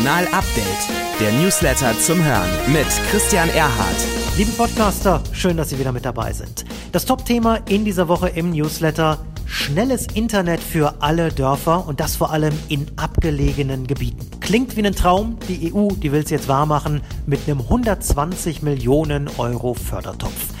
Kommunal Update, der Newsletter zum Hören mit Christian Erhardt. Liebe Podcaster, schön, dass Sie wieder mit dabei sind. Das Top-Thema in dieser Woche im Newsletter Schnelles Internet für alle Dörfer und das vor allem in abgelegenen Gebieten. Klingt wie ein Traum. Die EU, die will es jetzt wahrmachen mit einem 120 Millionen Euro Fördertopf.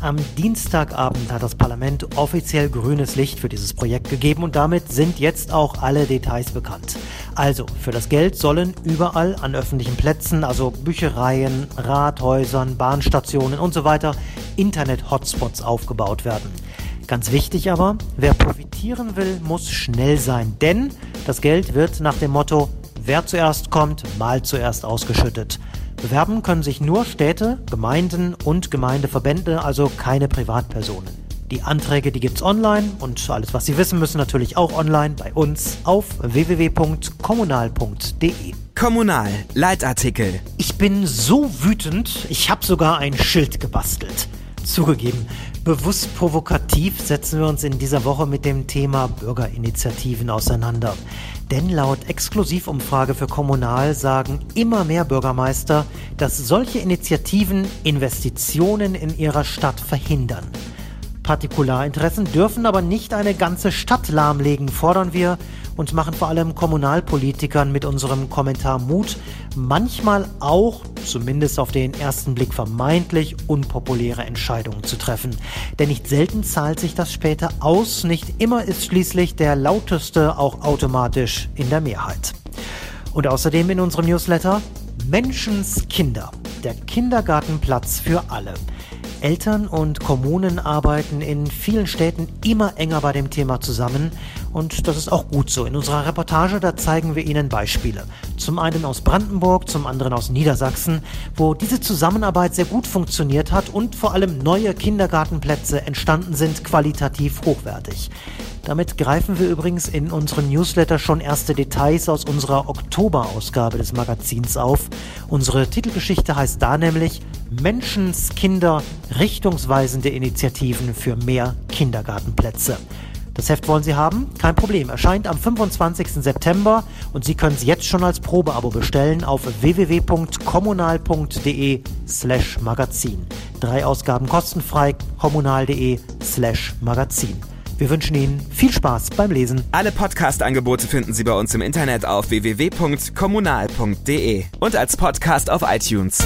Am Dienstagabend hat das Parlament offiziell grünes Licht für dieses Projekt gegeben und damit sind jetzt auch alle Details bekannt. Also, für das Geld sollen überall an öffentlichen Plätzen, also Büchereien, Rathäusern, Bahnstationen und so weiter, Internet-Hotspots aufgebaut werden. Ganz wichtig aber, wer profitieren will, muss schnell sein, denn das Geld wird nach dem Motto, wer zuerst kommt, mal zuerst ausgeschüttet. Bewerben können sich nur Städte, Gemeinden und Gemeindeverbände, also keine Privatpersonen. Die Anträge, die gibt's online und alles, was Sie wissen müssen, natürlich auch online bei uns auf www.kommunal.de. Kommunal, Leitartikel. Ich bin so wütend, ich habe sogar ein Schild gebastelt. Zugegeben, bewusst provokativ setzen wir uns in dieser Woche mit dem Thema Bürgerinitiativen auseinander. Denn laut Exklusivumfrage für Kommunal sagen immer mehr Bürgermeister, dass solche Initiativen Investitionen in ihrer Stadt verhindern. Partikularinteressen dürfen aber nicht eine ganze Stadt lahmlegen, fordern wir und machen vor allem Kommunalpolitikern mit unserem Kommentar Mut, manchmal auch, zumindest auf den ersten Blick vermeintlich, unpopuläre Entscheidungen zu treffen. Denn nicht selten zahlt sich das später aus, nicht immer ist schließlich der lauteste auch automatisch in der Mehrheit. Und außerdem in unserem Newsletter Menschenskinder, der Kindergartenplatz für alle. Eltern und Kommunen arbeiten in vielen Städten immer enger bei dem Thema zusammen und das ist auch gut so. In unserer Reportage, da zeigen wir Ihnen Beispiele. Zum einen aus Brandenburg, zum anderen aus Niedersachsen, wo diese Zusammenarbeit sehr gut funktioniert hat und vor allem neue Kindergartenplätze entstanden sind, qualitativ hochwertig. Damit greifen wir übrigens in unserem Newsletter schon erste Details aus unserer Oktoberausgabe des Magazins auf. Unsere Titelgeschichte heißt da nämlich Menschenskinder richtungsweisende Initiativen für mehr Kindergartenplätze. Das Heft wollen Sie haben? Kein Problem. Erscheint am 25. September und Sie können es jetzt schon als Probeabo bestellen auf www.kommunal.de slash magazin. Drei Ausgaben kostenfrei, kommunal.de slash magazin. Wir wünschen Ihnen viel Spaß beim Lesen. Alle Podcast-Angebote finden Sie bei uns im Internet auf www.kommunal.de und als Podcast auf iTunes.